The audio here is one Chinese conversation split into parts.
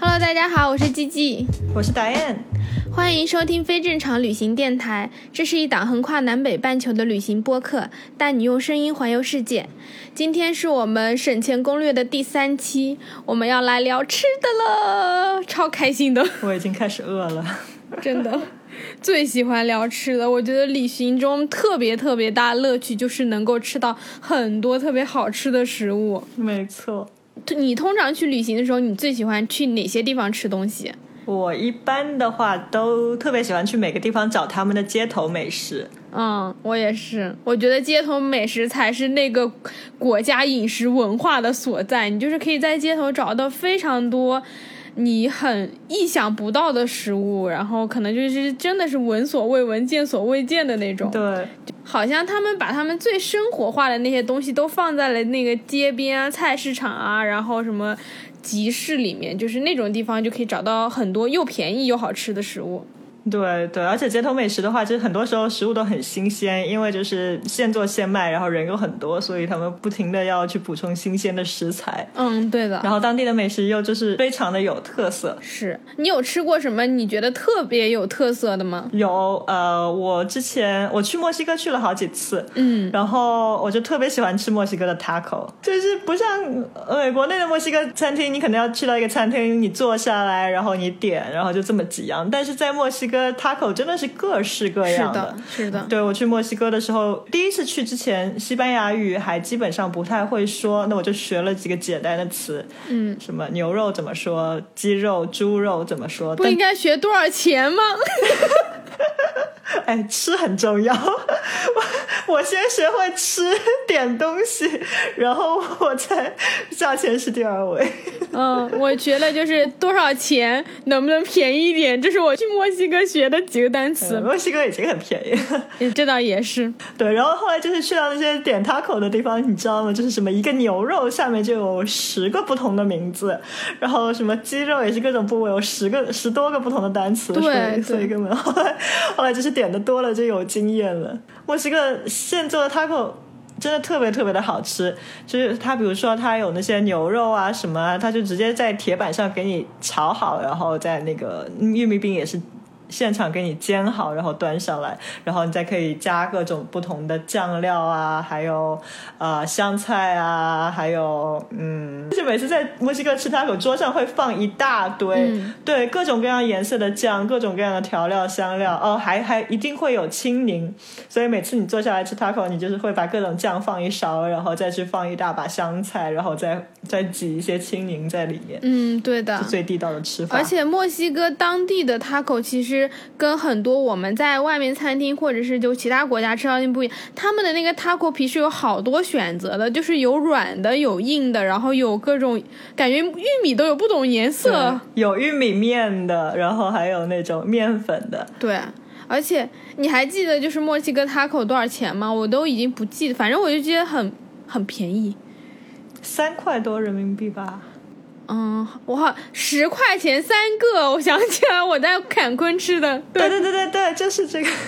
Hello，大家好，我是 G G，我是 Diane，欢迎收听非正常旅行电台。这是一档横跨南北半球的旅行播客，带你用声音环游世界。今天是我们省钱攻略的第三期，我们要来聊吃的了，超开心的。我已经开始饿了，真的，最喜欢聊吃的。我觉得旅行中特别特别大乐趣就是能够吃到很多特别好吃的食物。没错。你通常去旅行的时候，你最喜欢去哪些地方吃东西？我一般的话都特别喜欢去每个地方找他们的街头美食。嗯，我也是。我觉得街头美食才是那个国家饮食文化的所在。你就是可以在街头找到非常多你很意想不到的食物，然后可能就是真的是闻所未闻、见所未见的那种。对。好像他们把他们最生活化的那些东西都放在了那个街边啊、菜市场啊，然后什么集市里面，就是那种地方就可以找到很多又便宜又好吃的食物。对对，而且街头美食的话，其实很多时候食物都很新鲜，因为就是现做现卖，然后人又很多，所以他们不停的要去补充新鲜的食材。嗯，对的。然后当地的美食又就是非常的有特色。是你有吃过什么你觉得特别有特色的吗？有，呃，我之前我去墨西哥去了好几次，嗯，然后我就特别喜欢吃墨西哥的 taco，就是不像呃国内的墨西哥餐厅，你可能要去到一个餐厅，你坐下来，然后你点，然后就这么几样，但是在墨西哥。Taco 真的是各式各样的，是的。对我去墨西哥的时候，第一次去之前，西班牙语还基本上不太会说，那我就学了几个简单的词，嗯，什么牛肉怎么说，鸡肉、猪肉怎么说？不应该学多少钱吗？哎，吃很重要。我我先学会吃点东西，然后我才价钱是第二位。嗯，我觉得就是多少钱，能不能便宜一点？这是我去墨西哥学的几个单 词。墨西哥已经很便宜了，这倒也是。对，然后后来就是去到那些点 taco 的地方，你知道吗？就是什么一个牛肉下面就有十个不同的名字，然后什么鸡肉也是各种部位，有十个十多个不同的单词。对，所以根本后来后来就是点的多了就有经验了。墨西哥现做的 taco。真的特别特别的好吃，就是它，比如说它有那些牛肉啊什么，它就直接在铁板上给你炒好，然后在那个玉米饼也是。现场给你煎好，然后端上来，然后你再可以加各种不同的酱料啊，还有呃香菜啊，还有嗯，就每次在墨西哥吃 taco，桌上会放一大堆，对各种各样颜色的酱，各种各样的调料香料，哦，还还一定会有青柠，所以每次你坐下来吃 taco，你就是会把各种酱放一勺，然后再去放一大把香菜，然后再再挤一些青柠在里面。嗯，对的，最地道的吃法。而且墨西哥当地的 taco 其实。跟很多我们在外面餐厅或者是就其他国家吃到的不一样，他们的那个 taco 皮是有好多选择的，就是有软的，有硬的，然后有各种感觉玉米都有不同颜色，有玉米面的，然后还有那种面粉的。对，而且你还记得就是墨西哥 taco 多少钱吗？我都已经不记得，反正我就记得很很便宜，三块多人民币吧。嗯，我好十块钱三个，我想起来我在坎昆吃的。对对对对对，就是这个。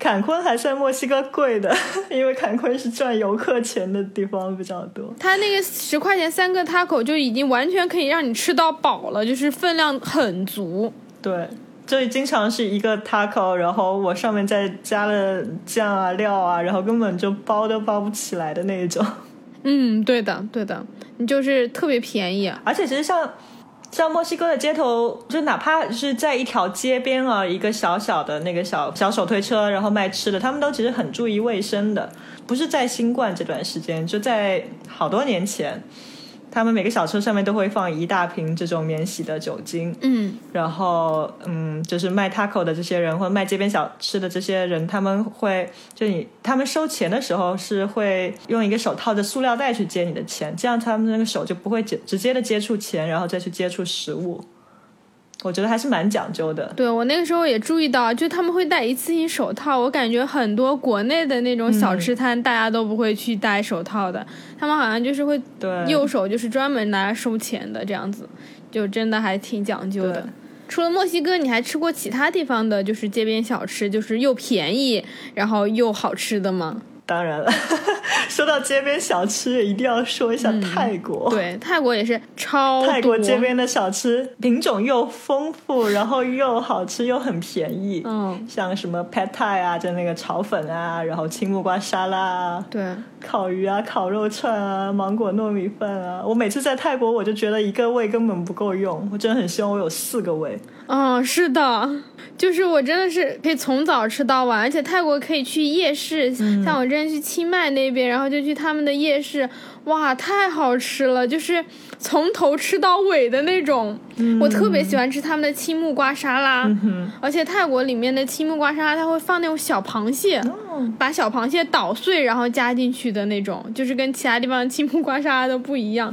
坎昆还算墨西哥贵的，因为坎昆是赚游客钱的地方比较多。他那个十块钱三个 taco 就已经完全可以让你吃到饱了，就是分量很足。对，这里经常是一个 taco，然后我上面再加了酱啊料啊，然后根本就包都包不起来的那一种。嗯，对的，对的。你就是特别便宜，而且其实像像墨西哥的街头，就哪怕是在一条街边啊，一个小小的那个小小手推车，然后卖吃的，他们都其实很注意卫生的。不是在新冠这段时间，就在好多年前。他们每个小车上面都会放一大瓶这种免洗的酒精，嗯，然后嗯，就是卖 taco 的这些人或者卖街边小吃的这些人，他们会就你他们收钱的时候是会用一个手套的塑料袋去接你的钱，这样他们那个手就不会接直接的接触钱，然后再去接触食物。我觉得还是蛮讲究的。对我那个时候也注意到，就他们会戴一次性手套。我感觉很多国内的那种小吃摊，大家都不会去戴手套的。他们好像就是会，右手就是专门拿来收钱的这样子，就真的还挺讲究的。除了墨西哥，你还吃过其他地方的，就是街边小吃，就是又便宜然后又好吃的吗？当然了，说到街边小吃，一定要说一下泰国。对，泰国也是超泰国街边的小吃品种又丰富，然后又好吃又很便宜。嗯，像什么 Pad Thai 啊，就那个炒粉啊，然后青木瓜沙拉啊，对，烤鱼啊，烤肉串啊，芒果糯米饭啊。我每次在泰国，我就觉得一个胃根本不够用，我真的很希望我有四个胃。嗯，是的，就是我真的是可以从早吃到晚，而且泰国可以去夜市，像我之前去清迈那边，然后就去他们的夜市，哇，太好吃了，就是从头吃到尾的那种。我特别喜欢吃他们的青木瓜沙拉，而且泰国里面的青木瓜沙拉，它会放那种小螃蟹，把小螃蟹捣碎然后加进去的那种，就是跟其他地方的青木瓜沙拉都不一样。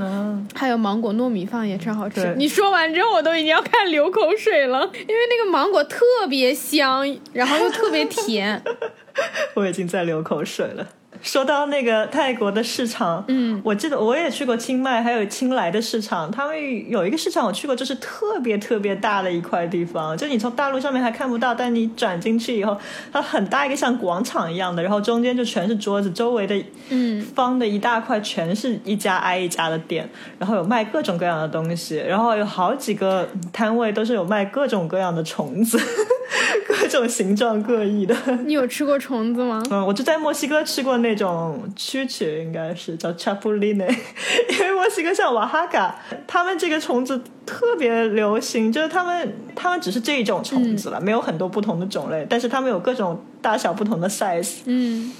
还有芒果糯米饭也超好吃。你说完之后，我都已经要开始流口水了，因为那个芒果特别香，然后又特别甜。我已经在流口水了。说到那个泰国的市场，嗯，我记得我也去过清迈，还有清莱的市场。他们有一个市场我去过，就是特别特别大的一块地方，就你从大陆上面还看不到，但你转进去以后，它很大一个像广场一样的，然后中间就全是桌子，周围的嗯方的一大块全是一家挨一家的店，然后有卖各种各样的东西，然后有好几个摊位都是有卖各种各样的虫子。各种形状各异的，你有吃过虫子吗？嗯，我就在墨西哥吃过那种蛐蛐，应该是叫 chapulines，因为墨西哥像瓦哈嘎，他们这个虫子特别流行，就是他们他们只是这一种虫子了，没有很多不同的种类，但是他们有各种大小不同的 size，嗯，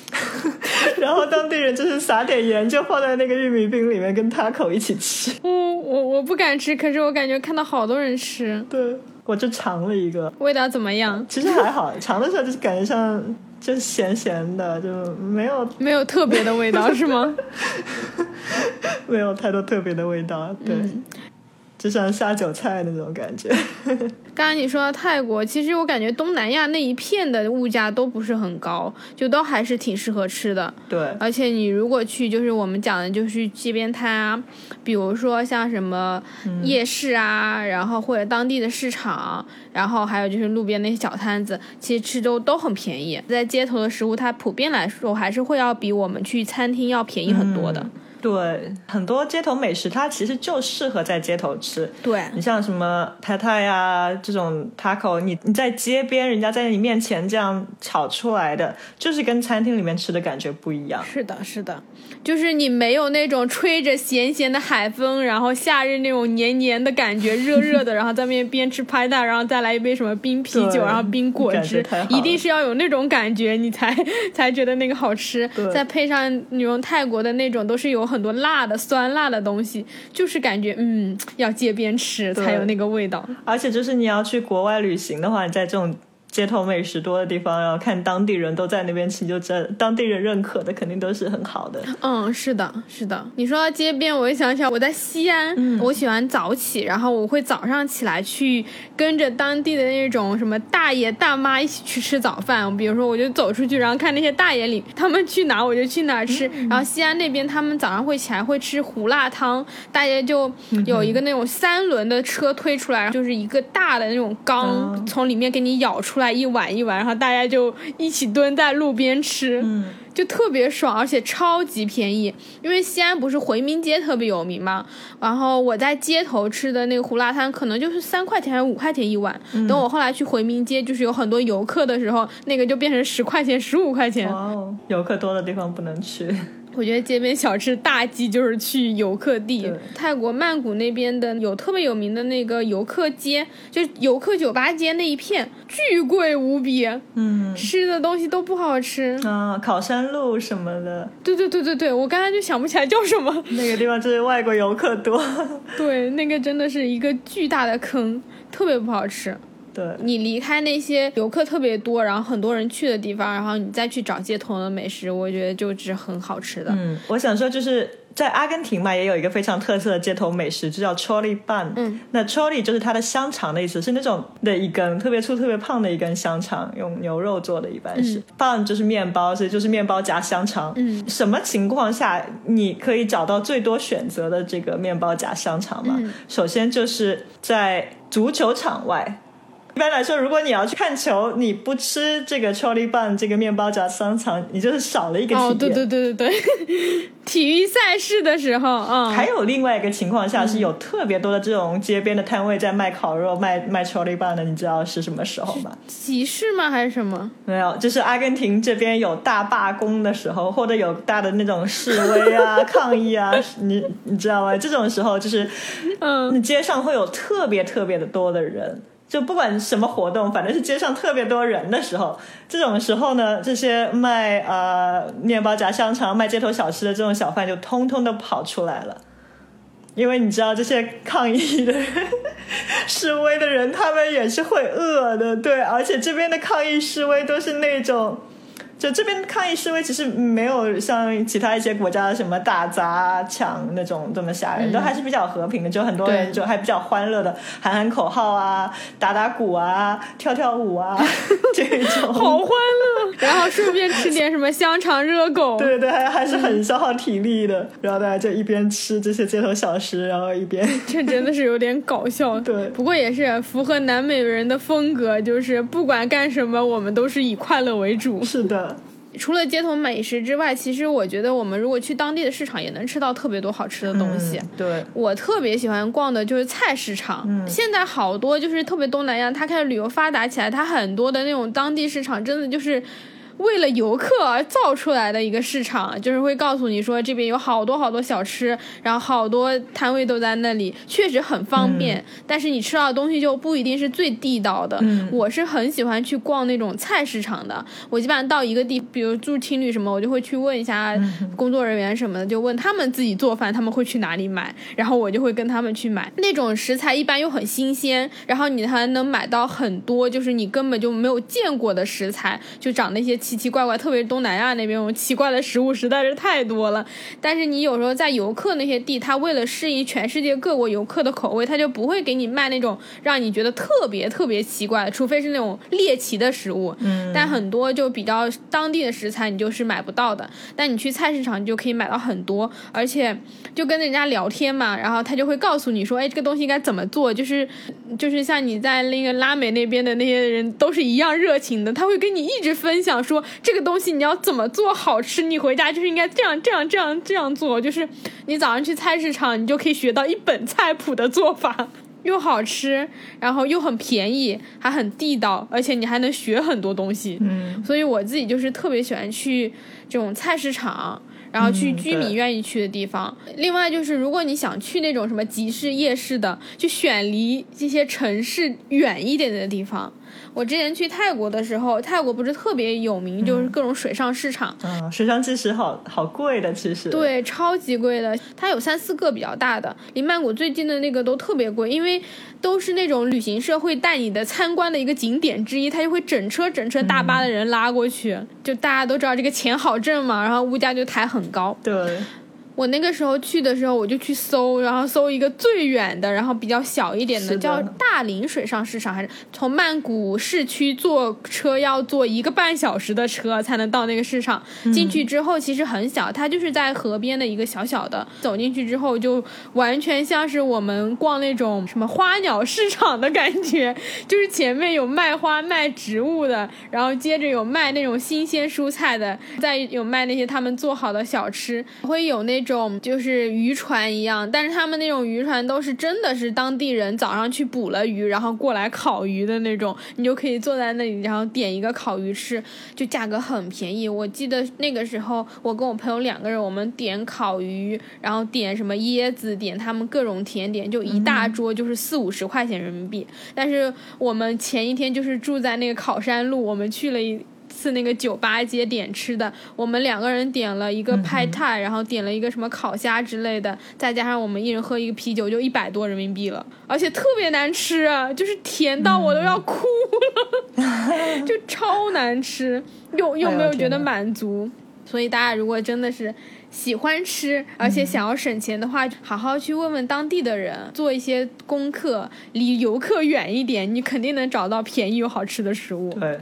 然后当地人就是撒点盐就放在那个玉米饼里面跟 taco 一起吃。我我我不敢吃，可是我感觉看到好多人吃。对。我就尝了一个，味道怎么样？其实还好，尝的时候就是感觉像就是咸咸的，就没有没有特别的味道，是吗？没有太多特别的味道，对。就像下酒菜那种感觉。刚刚你说到泰国，其实我感觉东南亚那一片的物价都不是很高，就都还是挺适合吃的。对。而且你如果去，就是我们讲的，就是街边摊啊，比如说像什么夜市啊，然后或者当地的市场，然后还有就是路边那些小摊子，其实吃都都很便宜。在街头的食物，它普遍来说还是会要比我们去餐厅要便宜很多的。对，很多街头美食它其实就适合在街头吃。对你像什么泰泰呀这种 taco，你你在街边，人家在你面前这样炒出来的，就是跟餐厅里面吃的感觉不一样。是的，是的，就是你没有那种吹着咸咸的海风，然后夏日那种黏黏的感觉，热热的，然后在面边吃拍蛋，然后再来一杯什么冰啤酒，然后冰果汁，一定是要有那种感觉，你才 才觉得那个好吃。再配上那种泰国的那种，都是有。很多辣的、酸辣的东西，就是感觉嗯，要街边吃才有那个味道。而且就是你要去国外旅行的话，你在这种。街头美食多的地方，然后看当地人都在那边吃，就这当地人认可的肯定都是很好的。嗯，是的，是的。你说到街边，我就想起来我在西安，我喜欢早起，然后我会早上起来去跟着当地的那种什么大爷大妈一起去吃早饭。比如说，我就走出去，然后看那些大爷里他们去哪，我就去哪吃。然后西安那边他们早上会起来会吃胡辣汤，大爷就有一个那种三轮的车推出来，就是一个大的那种缸，从里面给你舀出。来一碗一碗，然后大家就一起蹲在路边吃，嗯，就特别爽，而且超级便宜。因为西安不是回民街特别有名嘛，然后我在街头吃的那个胡辣汤，可能就是三块钱还是五块钱一碗。等我后来去回民街，就是有很多游客的时候，那个就变成十块钱、十五块钱。哦，游客多的地方不能去。我觉得街边小吃大忌就是去游客地。泰国曼谷那边的有特别有名的那个游客街，就游客酒吧街那一片，巨贵无比。嗯，吃的东西都不好吃啊，烤山路什么的。对对对对对，我刚才就想不起来叫什么。那个地方就是外国游客多。对，那个真的是一个巨大的坑，特别不好吃。对你离开那些游客特别多，然后很多人去的地方，然后你再去找街头的美食，我觉得就是很好吃的。嗯，我想说就是在阿根廷嘛，也有一个非常特色的街头美食，就叫 chori bun。嗯，那 chori 就是它的香肠的意思，是那种的一根特别粗、特别胖的一根香肠，用牛肉做的，一般是 bun 就是面包，所以就是面包夹香肠。嗯，什么情况下你可以找到最多选择的这个面包夹香肠嘛？首先就是在足球场外。一般来说，如果你要去看球，你不吃这个 chili bun 这个面包夹香肠，你就是少了一个体验。哦，对对对对对，体育赛事的时候，嗯。还有另外一个情况下，是有特别多的这种街边的摊位在卖烤肉、卖卖 chili bun 的，你知道是什么时候吗？集市吗？还是什么？没有，就是阿根廷这边有大罢工的时候，或者有大的那种示威啊、抗议啊，你你知道吗？这种时候就是，嗯，街上会有特别特别的多的人。就不管什么活动，反正是街上特别多人的时候，这种时候呢，这些卖呃面包夹香肠、卖街头小吃的这种小贩就通通都跑出来了，因为你知道这些抗议的人、示威的人，他们也是会饿的，对，而且这边的抗议示威都是那种。就这边抗议示威，其实没有像其他一些国家什么打砸抢那种这么吓人，都还是比较和平的。就很多人就还比较欢乐的喊喊口号啊，打打鼓啊，跳跳舞啊，这种好欢乐。然后顺便吃点什么香肠、热狗，对对，还还是很消耗体力的。然后大家就一边吃这些街头小吃，然后一边 这真的是有点搞笑。对，不过也是符合南美人的风格，就是不管干什么，我们都是以快乐为主。是的。除了街头美食之外，其实我觉得我们如果去当地的市场，也能吃到特别多好吃的东西。对，我特别喜欢逛的就是菜市场。现在好多就是特别东南亚，它开始旅游发达起来，它很多的那种当地市场，真的就是。为了游客而造出来的一个市场，就是会告诉你说这边有好多好多小吃，然后好多摊位都在那里，确实很方便。但是你吃到的东西就不一定是最地道的。我是很喜欢去逛那种菜市场的。我基本上到一个地，比如住青旅什么，我就会去问一下工作人员什么的，就问他们自己做饭他们会去哪里买，然后我就会跟他们去买。那种食材一般又很新鲜，然后你还能买到很多就是你根本就没有见过的食材，就长那些。奇奇怪怪，特别是东南亚那边，奇怪的食物实在是太多了。但是你有时候在游客那些地，他为了适应全世界各国游客的口味，他就不会给你卖那种让你觉得特别特别奇怪的，除非是那种猎奇的食物。嗯。但很多就比较当地的食材，你就是买不到的。但你去菜市场，你就可以买到很多，而且就跟人家聊天嘛，然后他就会告诉你说，哎，这个东西应该怎么做，就是就是像你在那个拉美那边的那些人都是一样热情的，他会跟你一直分享说。这个东西你要怎么做好吃？你回家就是应该这样这样这样这样做。就是你早上去菜市场，你就可以学到一本菜谱的做法，又好吃，然后又很便宜，还很地道，而且你还能学很多东西。嗯，所以我自己就是特别喜欢去这种菜市场，然后去居民愿意去的地方。另外就是，如果你想去那种什么集市、夜市的，就选离这些城市远一点的地方。我之前去泰国的时候，泰国不是特别有名，就是各种水上市场。嗯，水上其实好好贵的，其实。对，超级贵的。它有三四个比较大的，离曼谷最近的那个都特别贵，因为都是那种旅行社会带你的参观的一个景点之一，他就会整车整车大巴的人拉过去，就大家都知道这个钱好挣嘛，然后物价就抬很高。对。我那个时候去的时候，我就去搜，然后搜一个最远的，然后比较小一点的，叫大林水上市场，还是从曼谷市区坐车要坐一个半小时的车才能到那个市场。进去之后其实很小，它就是在河边的一个小小的。走进去之后就完全像是我们逛那种什么花鸟市场的感觉，就是前面有卖花卖植物的，然后接着有卖那种新鲜蔬菜的，再有卖那些他们做好的小吃，会有那。种就是渔船一样，但是他们那种渔船都是真的是当地人早上去捕了鱼，然后过来烤鱼的那种，你就可以坐在那里，然后点一个烤鱼吃，就价格很便宜。我记得那个时候我跟我朋友两个人，我们点烤鱼，然后点什么椰子，点他们各种甜点，就一大桌就是四五十块钱人民币。但是我们前一天就是住在那个考山路，我们去了一。次那个酒吧街点吃的，我们两个人点了一个派泰，然后点了一个什么烤虾之类的，再加上我们一人喝一个啤酒，就一百多人民币了，而且特别难吃，啊就是甜到我都要哭了，就超难吃，又又没有觉得满足。所以大家如果真的是喜欢吃，而且想要省钱的话，好好去问问当地的人，做一些功课，离游客远一点，你肯定能找到便宜又好吃的食物。对。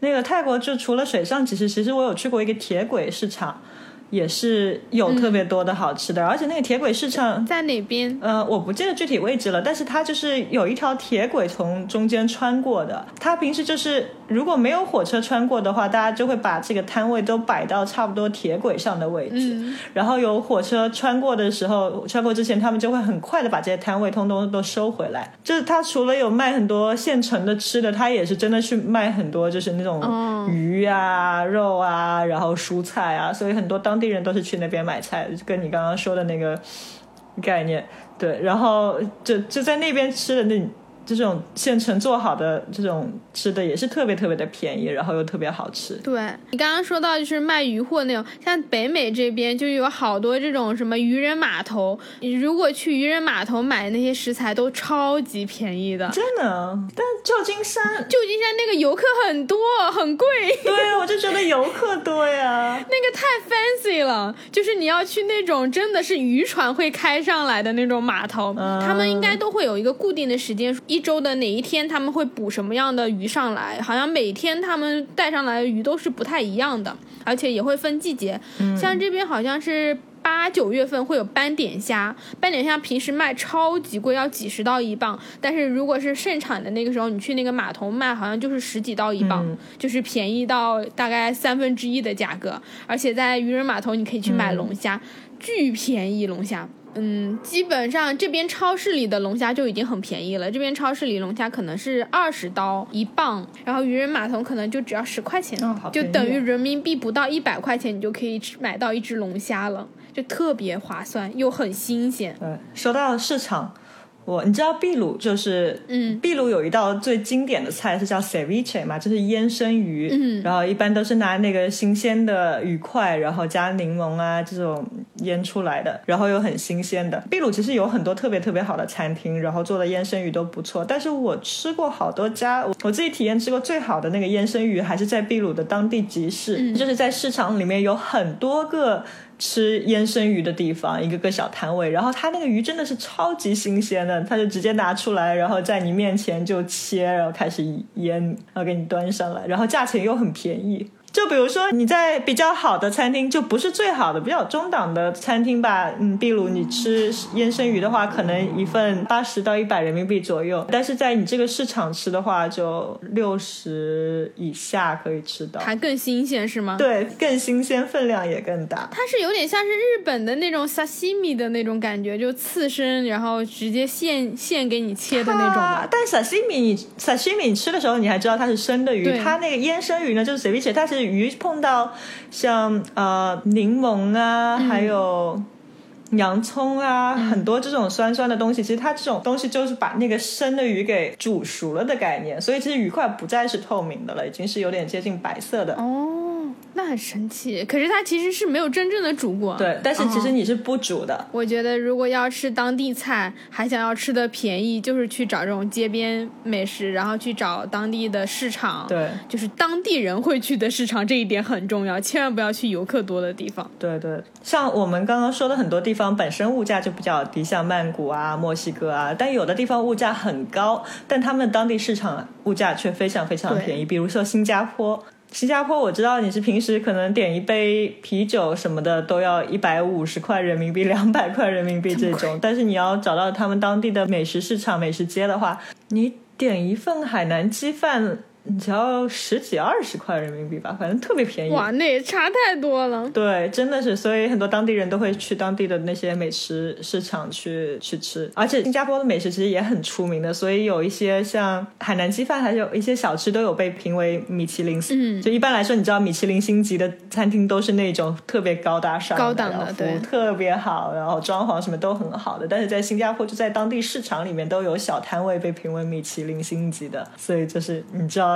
那个泰国就除了水上，其实其实我有去过一个铁轨市场，也是有特别多的好吃的，而且那个铁轨市场在哪边？呃，我不记得具体位置了，但是它就是有一条铁轨从中间穿过的。它平时就是如果没有火车穿过的话，大家就会把这个摊位都摆到差不多铁轨上的位置，然后有火车穿过的时候，穿过之前他们就会很快的把这些摊位通通都收回来。就是它除了有卖很多现成的吃的，它也是真的去卖很多就是那种鱼啊、肉啊，然后蔬菜啊，所以很多当。地人都是去那边买菜，跟你刚刚说的那个概念对，然后就就在那边吃的那。这种现成做好的这种吃的也是特别特别的便宜，然后又特别好吃。对你刚刚说到就是卖鱼货那种，像北美这边就有好多这种什么渔人码头，你如果去渔人码头买那些食材都超级便宜的。真的？但旧金山，旧金山那个游客很多，很贵。对，我就觉得游客多呀。那个太 fancy 了，就是你要去那种真的是渔船会开上来的那种码头，他们应该都会有一个固定的时间一。周的哪一天他们会捕什么样的鱼上来？好像每天他们带上来的鱼都是不太一样的，而且也会分季节。像这边好像是八九月份会有斑点虾，斑点虾平时卖超级贵，要几十刀一磅。但是如果是盛产的那个时候，你去那个码头卖，好像就是十几刀一磅，就是便宜到大概三分之一的价格。而且在渔人码头你可以去买龙虾，巨便宜龙虾。嗯，基本上这边超市里的龙虾就已经很便宜了。这边超市里龙虾可能是二十刀一磅，然后渔人码头可能就只要十块钱，就等于人民币不到一百块钱，你就可以买到一只龙虾了，就特别划算又很新鲜。对，说到市场。我你知道秘鲁就是，嗯，秘鲁有一道最经典的菜是叫 ceviche 嘛，就是腌生鱼，嗯，然后一般都是拿那个新鲜的鱼块，然后加柠檬啊这种腌出来的，然后又很新鲜的。秘鲁其实有很多特别特别好的餐厅，然后做的腌生鱼都不错，但是我吃过好多家，我自己体验吃过最好的那个腌生鱼还是在秘鲁的当地集市，就是在市场里面有很多个。吃腌生鱼的地方，一个个小摊位，然后他那个鱼真的是超级新鲜的，他就直接拿出来，然后在你面前就切，然后开始腌，然后给你端上来，然后价钱又很便宜。就比如说你在比较好的餐厅，就不是最好的，比较中档的餐厅吧。嗯，比如你吃腌生鱼的话，可能一份八十到一百人民币左右。但是在你这个市场吃的话，就六十以下可以吃到，还更新鲜是吗？对，更新鲜，分量也更大。它是有点像是日本的那种沙西米的那种感觉，就刺身，然后直接现现给你切的那种吧。但沙西米，沙西米吃的时候你还知道它是生的鱼，它那个腌生鱼呢，就是随便切，它是。鱼碰到像呃柠檬啊，还有洋葱啊，很多这种酸酸的东西，其实它这种东西就是把那个生的鱼给煮熟了的概念，所以其实鱼块不再是透明的了，已经是有点接近白色的。哦。那很神奇，可是它其实是没有真正的煮过。对，但是其实你是不煮的。我觉得如果要吃当地菜，还想要吃的便宜，就是去找这种街边美食，然后去找当地的市场。对，就是当地人会去的市场，这一点很重要，千万不要去游客多的地方。对对，像我们刚刚说的很多地方本身物价就比较低，像曼谷啊、墨西哥啊，但有的地方物价很高，但他们当地市场物价却非常非常便宜，比如说新加坡。新加坡，我知道你是平时可能点一杯啤酒什么的都要一百五十块人民币、两百块人民币这种，但是你要找到他们当地的美食市场、美食街的话，你点一份海南鸡饭。只要十几二十块人民币吧，反正特别便宜。哇，那也差太多了。对，真的是，所以很多当地人都会去当地的那些美食市场去去吃。而且新加坡的美食其实也很出名的，所以有一些像海南鸡饭，还有一些小吃都有被评为米其林。嗯，就一般来说，你知道米其林星级的餐厅都是那种特别高大上、高档的，对，特别好，然后装潢什么都很好的。但是在新加坡，就在当地市场里面都有小摊位被评为米其林星级的，所以就是你知道。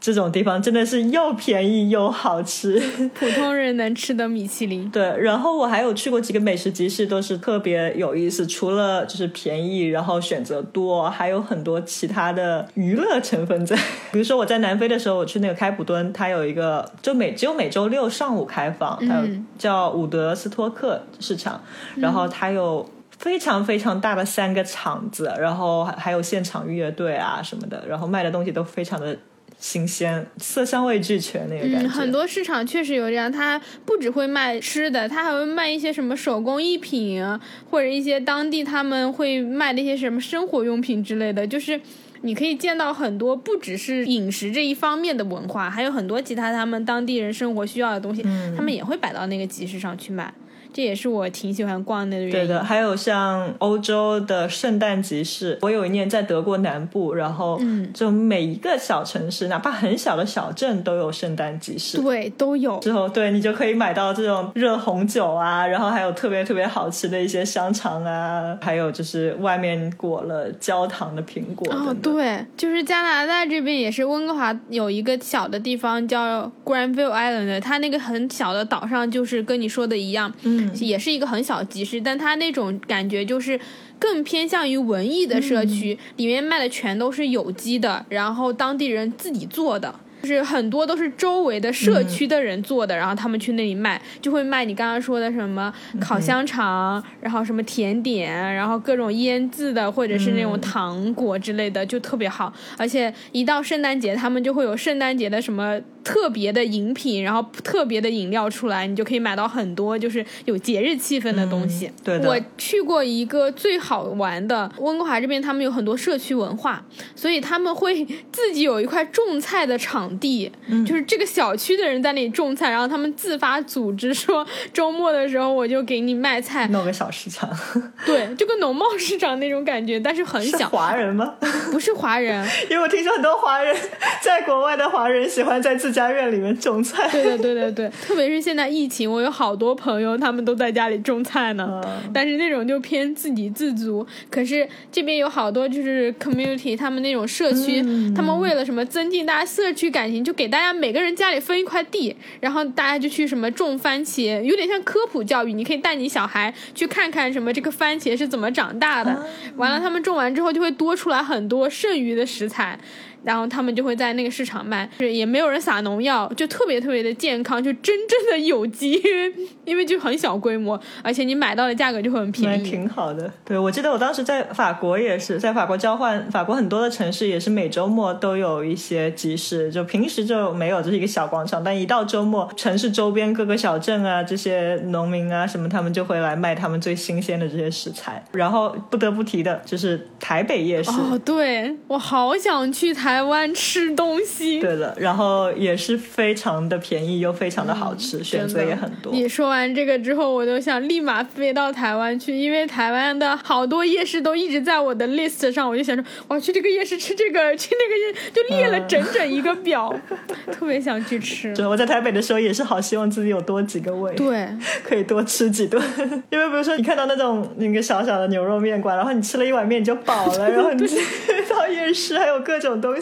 这种地方真的是又便宜又好吃，普通人能吃的米其林。对，然后我还有去过几个美食集市，都是特别有意思。除了就是便宜，然后选择多，还有很多其他的娱乐成分在。比如说我在南非的时候，我去那个开普敦，它有一个就每只有每周六上午开放，它有叫伍德斯托克市场，然后它有非常非常大的三个场子，然后还有现场乐队啊什么的，然后卖的东西都非常的。新鲜，色香味俱全那个感觉。嗯，很多市场确实有这样，它不只会卖吃的，它还会卖一些什么手工艺品，或者一些当地他们会卖的一些什么生活用品之类的。就是你可以见到很多不只是饮食这一方面的文化，还有很多其他他们当地人生活需要的东西，他们也会摆到那个集市上去卖。这也是我挺喜欢逛的原因。对的，还有像欧洲的圣诞集市，我有一年在德国南部，然后就每一个小城市，哪怕很小的小镇都有圣诞集市。对，都有。之后，对你就可以买到这种热红酒啊，然后还有特别特别好吃的一些香肠啊，还有就是外面裹了焦糖的苹果。哦，对，就是加拿大这边也是温哥华有一个小的地方叫 Granville Island，它那个很小的岛上就是跟你说的一样，嗯。也是一个很小集市，但它那种感觉就是更偏向于文艺的社区，里面卖的全都是有机的，然后当地人自己做的。就是很多都是周围的社区的人做的，然后他们去那里卖，就会卖你刚刚说的什么烤香肠，然后什么甜点，然后各种腌制的或者是那种糖果之类的，就特别好。而且一到圣诞节，他们就会有圣诞节的什么特别的饮品，然后特别的饮料出来，你就可以买到很多就是有节日气氛的东西。对我去过一个最好玩的温哥华这边，他们有很多社区文化，所以他们会自己有一块种菜的场。地就是这个小区的人在那里种菜，然后他们自发组织说周末的时候我就给你卖菜，弄个小市场，对，就跟农贸市场那种感觉，但是很小。华人吗？不是华人，因为我听说很多华人在国外的华人喜欢在自家院里面种菜。对的，对对对，特别是现在疫情，我有好多朋友他们都在家里种菜呢，但是那种就偏自给自足。可是这边有好多就是 community，他们那种社区，他们为了什么增进大家社区感。感情就给大家每个人家里分一块地，然后大家就去什么种番茄，有点像科普教育。你可以带你小孩去看看什么这个番茄是怎么长大的。完了，他们种完之后就会多出来很多剩余的食材。然后他们就会在那个市场卖，是也没有人撒农药，就特别特别的健康，就真正的有机，因为就很小规模，而且你买到的价格就会很便宜，挺好的。对，我记得我当时在法国也是，在法国交换，法国很多的城市也是每周末都有一些集市，就平时就没有，这是一个小广场，但一到周末，城市周边各个小镇啊，这些农民啊什么，他们就会来卖他们最新鲜的这些食材。然后不得不提的就是台北夜市，哦，对我好想去台。台湾吃东西，对的，然后也是非常的便宜又非常的好吃，选择也很多。你说完这个之后，我就想立马飞到台湾去，因为台湾的好多夜市都一直在我的 list 上，我就想说，我要去这个夜市吃这个，去那个夜，就列了整整一个表，特别想去吃。对我在台北的时候也是好希望自己有多几个胃，对，可以多吃几顿。因为比如说你看到那种那个小小的牛肉面馆，然后你吃了一碗面你就饱了，然后你到夜市还有各种东西。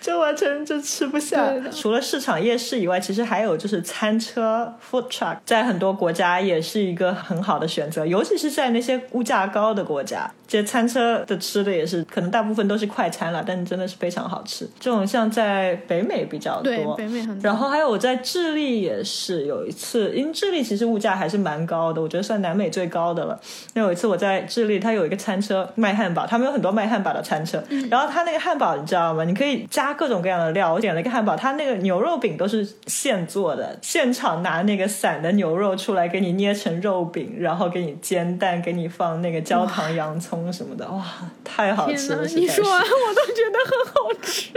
就完全就吃不下。除了市场夜市以外，其实还有就是餐车 （food truck），在很多国家也是一个很好的选择，尤其是在那些物价高的国家，这些餐车的吃的也是可能大部分都是快餐了，但真的是非常好吃。这种像在北美比较多，北美很。然后还有我在智利也是有一次，因为智利其实物价还是蛮高的，我觉得算南美最高的了。那有一次我在智利，它有一个餐车卖汉堡，他们有很多卖汉堡的餐车，然后他那个汉堡你知道吗？你可以加各种各样的料。我点了一个汉堡，它那个牛肉饼都是现做的，现场拿那个散的牛肉出来给你捏成肉饼，然后给你煎蛋，给你放那个焦糖洋葱什么的，哇，太好吃了！你说完我都觉得很好吃。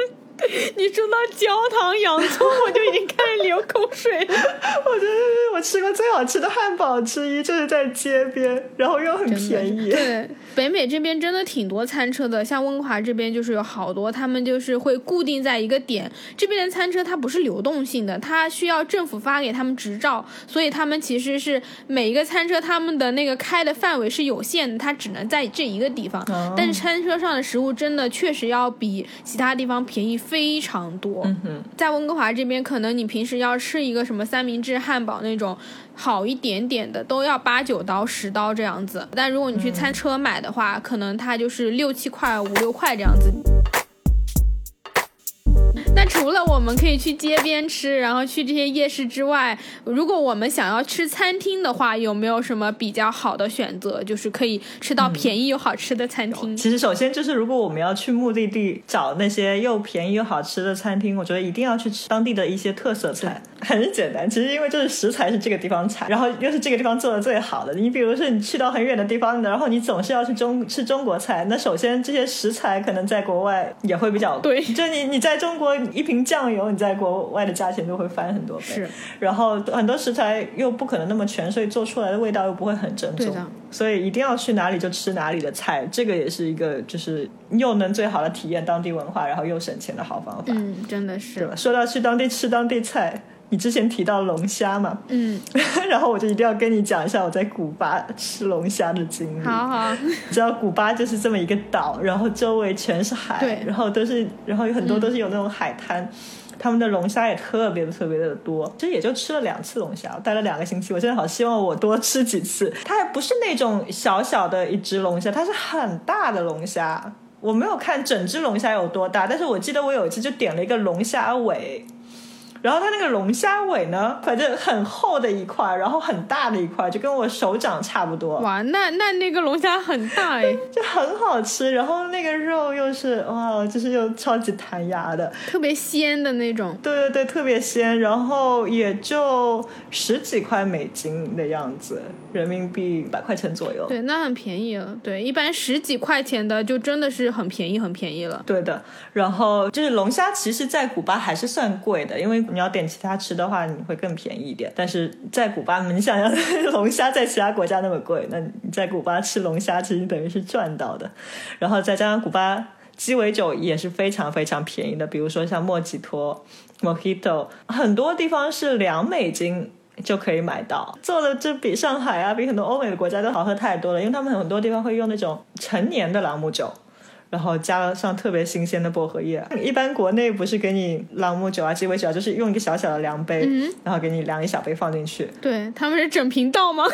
你说到焦糖洋葱，我就已经开始流口水了。我觉得我吃过最好吃的汉堡之一，就是在街边，然后又很便宜。对，北美这边真的挺多餐车的，像温哥华这边就是有好多，他们就是会固定在一个点。这边的餐车它不是流动性的，它需要政府发给他们执照，所以他们其实是每一个餐车他们的那个开的范围是有限的，它只能在这一个地方。但是餐车上的食物真的确实要比其他地方便宜。非常多，在温哥华这边，可能你平时要吃一个什么三明治、汉堡那种好一点点的，都要八九刀、十刀这样子。但如果你去餐车买的话，可能它就是六七块、五六块这样子。那除了我们可以去街边吃，然后去这些夜市之外，如果我们想要吃餐厅的话，有没有什么比较好的选择？就是可以吃到便宜又好吃的餐厅。其实，首先就是如果我们要去目的地找那些又便宜又好吃的餐厅，我觉得一定要去吃当地的一些特色菜。很简单，其实因为就是食材是这个地方产，然后又是这个地方做的最好的。你比如说，你去到很远的地方，然后你总是要去中吃中国菜，那首先这些食材可能在国外也会比较对。就你你在中国一瓶酱油，你在国外的价钱就会翻很多倍。是。然后很多食材又不可能那么全，所以做出来的味道又不会很正宗。所以一定要去哪里就吃哪里的菜，这个也是一个就是又能最好的体验当地文化，然后又省钱的好方法。嗯，真的是。说到去当地吃当地菜。你之前提到龙虾嘛？嗯，然后我就一定要跟你讲一下我在古巴吃龙虾的经历。好好，你知道古巴就是这么一个岛，然后周围全是海，对，然后都是，然后有很多都是有那种海滩，他们的龙虾也特别的特别的多。其实也就吃了两次龙虾，待了两个星期，我现在好希望我多吃几次。它还不是那种小小的一只龙虾，它是很大的龙虾。我没有看整只龙虾有多大，但是我记得我有一次就点了一个龙虾尾。然后它那个龙虾尾呢，反正很厚的一块，然后很大的一块，就跟我手掌差不多。哇，那那那个龙虾很大哎，就很好吃。然后那个肉又是哇，就是又超级弹牙的，特别鲜的那种。对对对，特别鲜。然后也就十几块美金的样子，人民币百块钱左右。对，那很便宜了。对，一般十几块钱的就真的是很便宜，很便宜了。对的。然后就是龙虾，其实在古巴还是算贵的，因为。你要点其他吃的话，你会更便宜一点。但是在古巴，你想想龙虾在其他国家那么贵，那你在古巴吃龙虾，其实等于是赚到的。然后再加上古巴鸡尾酒也是非常非常便宜的，比如说像莫吉托、Mojito，很多地方是两美金就可以买到。做的这比上海啊，比很多欧美的国家都好喝太多了，因为他们很多地方会用那种成年的朗姆酒。然后加上特别新鲜的薄荷叶。一般国内不是给你朗姆酒啊、鸡尾酒啊，就是用一个小小的量杯，然后给你量一小杯放进去。对，他们是整瓶倒吗？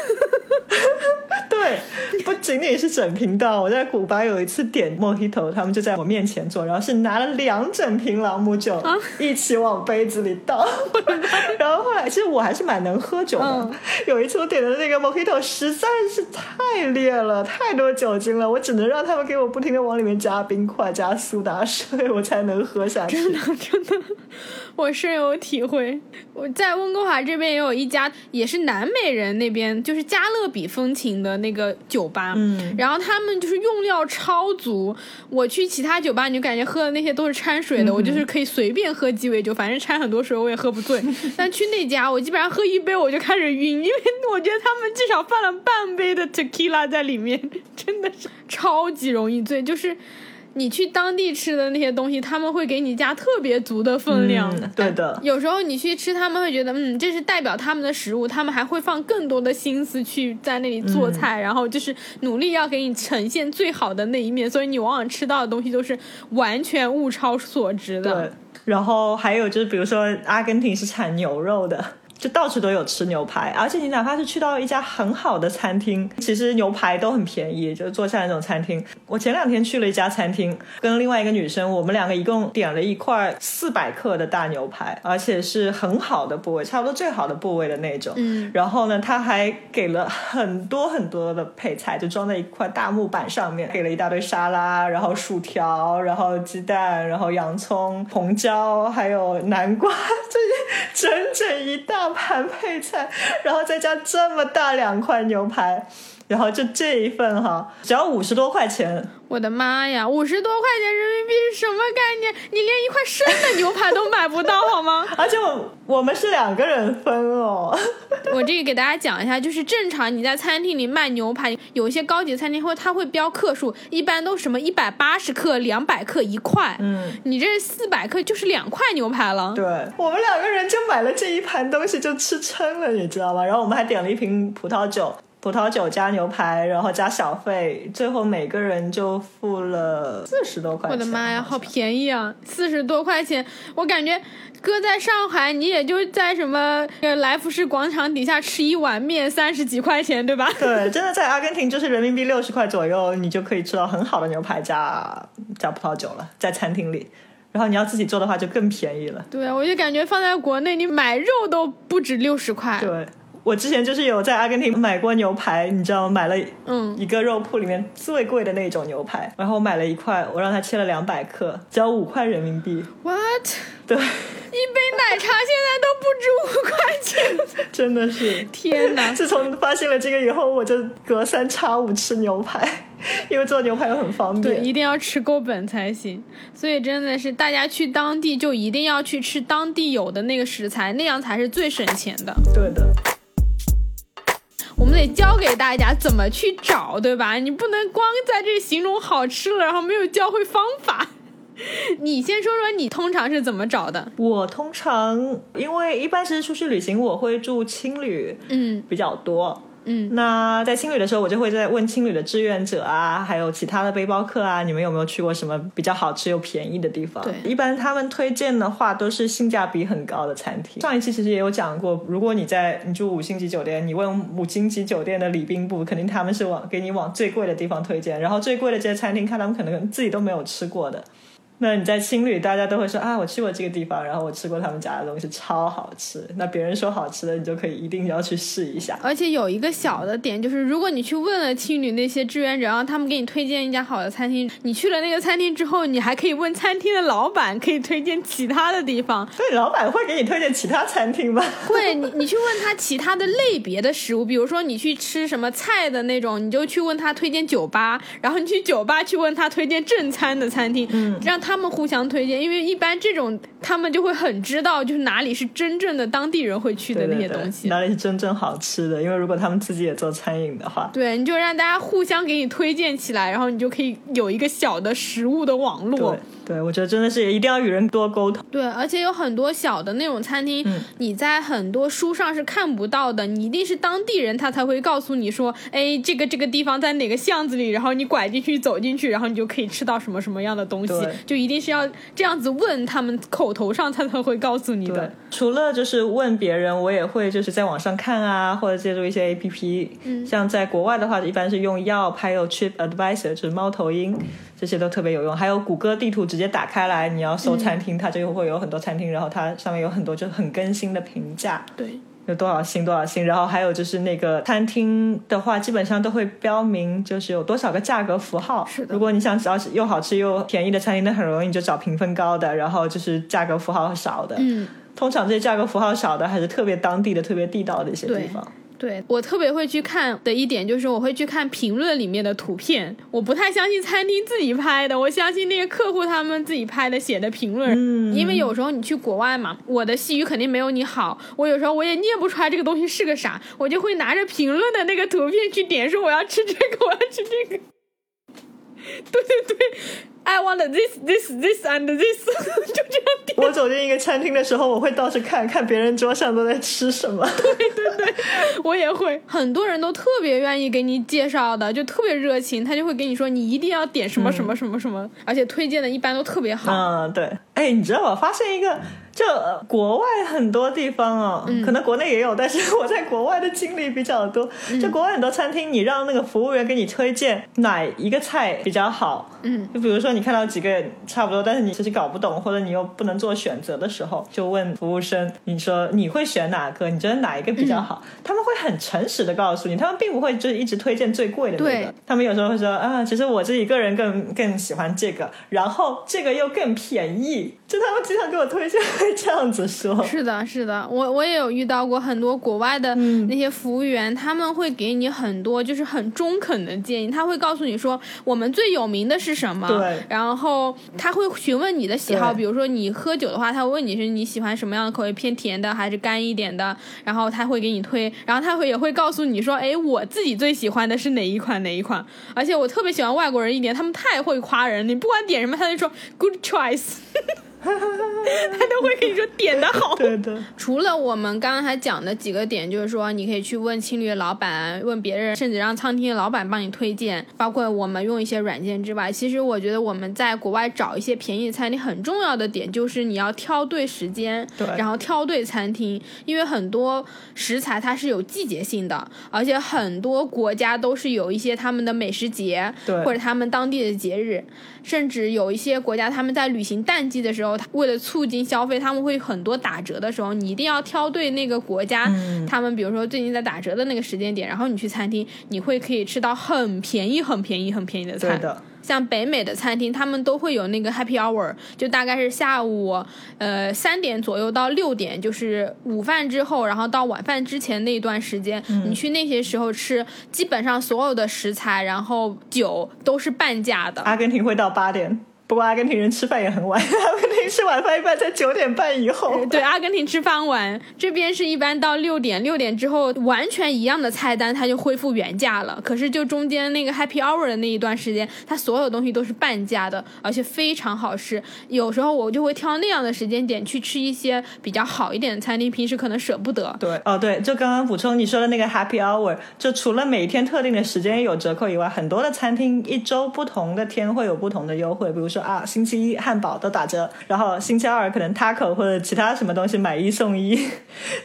对，不仅仅是整瓶倒。我在古巴有一次点莫希头，他们就在我面前做，然后是拿了两整瓶朗姆酒一起往杯子里倒。然后后来，其实我还是蛮能喝酒的。有一次我点的那个莫希头实在是太烈了，太多酒精了，我只能让他们给我不停的往里面加。加冰块，加苏打水，我才能喝下去。真的，真的，我深有体会。我在温哥华这边也有一家，也是南美人那边，就是加勒比风情的那个酒吧。嗯，然后他们就是用料超足。我去其他酒吧，你就感觉喝的那些都是掺水的，我就是可以随便喝鸡尾酒，反正掺很多水我也喝不醉。但去那家，我基本上喝一杯我就开始晕，因为我觉得他们至少放了半杯的 tequila 在里面，真的是超级容易醉，就是。你去当地吃的那些东西，他们会给你加特别足的分量。对的，有时候你去吃，他们会觉得，嗯，这是代表他们的食物，他们还会放更多的心思去在那里做菜，然后就是努力要给你呈现最好的那一面，所以你往往吃到的东西都是完全物超所值的。对，然后还有就是，比如说阿根廷是产牛肉的。就到处都有吃牛排，而且你哪怕是去到一家很好的餐厅，其实牛排都很便宜。就坐下那种餐厅，我前两天去了一家餐厅，跟另外一个女生，我们两个一共点了一块四百克的大牛排，而且是很好的部位，差不多最好的部位的那种。嗯。然后呢，他还给了很多很多的配菜，就装在一块大木板上面，给了一大堆沙拉，然后薯条，然后鸡蛋，然后洋葱、红椒，还有南瓜，这些整整一大。盘配菜，然后再加这么大两块牛排，然后就这一份哈，只要五十多块钱。我的妈呀，五十多块钱人民币是什么概念？你连一块生的牛排都买不到好吗？而且我我们是两个人分哦。我这个给大家讲一下，就是正常你在餐厅里卖牛排，有一些高级餐厅会它会标克数，一般都什么一百八十克、两百克一块。嗯，你这四百克就是两块牛排了。对，我们两个人就买了这一盘东西就吃撑了，你知道吗？然后我们还点了一瓶葡萄酒。葡萄酒加牛排，然后加小费，最后每个人就付了四十多块钱。我的妈呀，好便宜啊！四十多块钱，我感觉搁在上海，你也就在什么来福士广场底下吃一碗面，三十几块钱，对吧？对，真的在阿根廷就是人民币六十块左右，你就可以吃到很好的牛排加加葡萄酒了，在餐厅里。然后你要自己做的话就更便宜了。对，我就感觉放在国内，你买肉都不止六十块。对。我之前就是有在阿根廷买过牛排，你知道吗？买了嗯一个肉铺里面最贵的那种牛排，然后我买了一块，我让他切了两百克，只要五块人民币。What？对，一杯奶茶现在都不止五块钱，真的是天哪！自从发现了这个以后，我就隔三差五吃牛排，因为做牛排又很方便。对，一定要吃够本才行。所以真的是大家去当地就一定要去吃当地有的那个食材，那样才是最省钱的。对的。得教给大家怎么去找，对吧？你不能光在这形容好吃了，然后没有教会方法。你先说说你通常是怎么找的？我通常因为一般是出去旅行，我会住青旅，嗯，比较多。嗯，那在青旅的时候，我就会在问青旅的志愿者啊，还有其他的背包客啊，你们有没有去过什么比较好吃又便宜的地方？对，一般他们推荐的话都是性价比很高的餐厅。上一期其实也有讲过，如果你在你住五星级酒店，你问五星级酒店的礼宾部，肯定他们是往给你往最贵的地方推荐，然后最贵的这些餐厅，看他们可能自己都没有吃过的。那你在青旅，大家都会说啊，我去过这个地方，然后我吃过他们家的东西，超好吃。那别人说好吃的，你就可以一定要去试一下。而且有一个小的点，就是如果你去问了青旅那些志愿者，然后他们给你推荐一家好的餐厅，你去了那个餐厅之后，你还可以问餐厅的老板，可以推荐其他的地方。对，老板会给你推荐其他餐厅吗？会，你你去问他其他的类别的食物，比如说你去吃什么菜的那种，你就去问他推荐酒吧，然后你去酒吧去问他推荐正餐的餐厅，嗯，让他们互相推荐。因为一般这种他们就会很知道，就是哪里是真正的当地人会去的那些东西，哪里是真正好吃的。因为如果他们自己也做餐饮的话，对，你就让大家互相给你推荐起来，然后你就可以有一个小的食物的网络。对，我觉得真的是一定要与人多沟通。对，而且有很多小的那种餐厅，你在很多书上是看不到的，你一定是当地人，他才会告诉你说，哎，这个这个地方在哪个巷子里，然后你拐进去走进去，然后你就可以吃到什么什么样的东西，就一定是要这样子问他们口头上，他才会告诉你的。除了就是问别人，我也会就是在网上看啊，或者借助一些 A P P，嗯，像在国外的话，一般是用 Yelp 还有 Trip Advisor，就是猫头鹰，这些都特别有用，还有谷歌地图直接打开来。你要搜餐厅，它就会有很多餐厅，然后它上面有很多就很更新的评价，对，有多少星多少星，然后还有就是那个餐厅的话，基本上都会标明就是有多少个价格符号。是的，如果你想找又好吃又便宜的餐厅，那很容易就找评分高的，然后就是价格符号少的。嗯，通常这些价格符号少的还是特别当地的、特别地道的一些地方。对我特别会去看的一点就是我会去看评论里面的图片，我不太相信餐厅自己拍的，我相信那个客户他们自己拍的写的评论，嗯，因为有时候你去国外嘛，我的西语肯定没有你好，我有时候我也念不出来这个东西是个啥，我就会拿着评论的那个图片去点说我要吃这个，我要吃这个，对 对对。I want this, this, this and this，就这样点。我走进一个餐厅的时候，我会到处看看别人桌上都在吃什么。对对对，我也会。很多人都特别愿意给你介绍的，就特别热情，他就会跟你说你一定要点什么什么什么什么，而且推荐的一般都特别好。嗯，对。哎，你知道我发现一个。就国外很多地方哦，可能国内也有，但是我在国外的经历比较多。就国外很多餐厅，你让那个服务员给你推荐哪一个菜比较好，嗯，就比如说你看到几个差不多，但是你其实搞不懂，或者你又不能做选择的时候，就问服务生，你说你会选哪个？你觉得哪一个比较好？他们会很诚实的告诉你，他们并不会就是一直推荐最贵的那个。他们有时候会说啊，其实我自己个人更更喜欢这个，然后这个又更便宜，就他们经常给我推荐。这样子说，是的，是的，我我也有遇到过很多国外的那些服务员，他们会给你很多就是很中肯的建议，他会告诉你说我们最有名的是什么，对，然后他会询问你的喜好，比如说你喝酒的话，他会问你是你喜欢什么样的口味，偏甜的还是干一点的，然后他会给你推，然后他会也会告诉你说，哎，我自己最喜欢的是哪一款哪一款，而且我特别喜欢外国人一点，他们太会夸人，你不管点什么，他就说 good choice。他都会跟你说点的好。对的。除了我们刚才讲的几个点，就是说你可以去问青旅的老板，问别人，甚至让餐厅的老板帮你推荐。包括我们用一些软件之外，其实我觉得我们在国外找一些便宜餐厅，很重要的点就是你要挑对时间，对，然后挑对餐厅，因为很多食材它是有季节性的，而且很多国家都是有一些他们的美食节，对，或者他们当地的节日，甚至有一些国家他们在旅行淡季的时候。候，为了促进消费，他们会很多打折的时候，你一定要挑对那个国家，他们比如说最近在打折的那个时间点，然后你去餐厅，你会可以吃到很便宜、很便宜、很便宜的菜的。像北美的餐厅，他们都会有那个 Happy Hour，就大概是下午呃三点左右到六点，就是午饭之后，然后到晚饭之前那一段时间，你去那些时候吃，基本上所有的食材，然后酒都是半价的。阿根廷会到八点。不过阿根廷人吃饭也很晚，阿根廷吃晚饭一般在九点半以后。对，阿根廷吃饭晚，这边是一般到六点，六点之后完全一样的菜单，它就恢复原价了。可是就中间那个 Happy Hour 的那一段时间，它所有东西都是半价的，而且非常好吃。有时候我就会挑那样的时间点去吃一些比较好一点的餐厅，平时可能舍不得。对，哦对，就刚刚补充你说的那个 Happy Hour，就除了每天特定的时间有折扣以外，很多的餐厅一周不同的天会有不同的优惠，比如说。啊，星期一汉堡都打折，然后星期二可能 taco 或者其他什么东西买一送一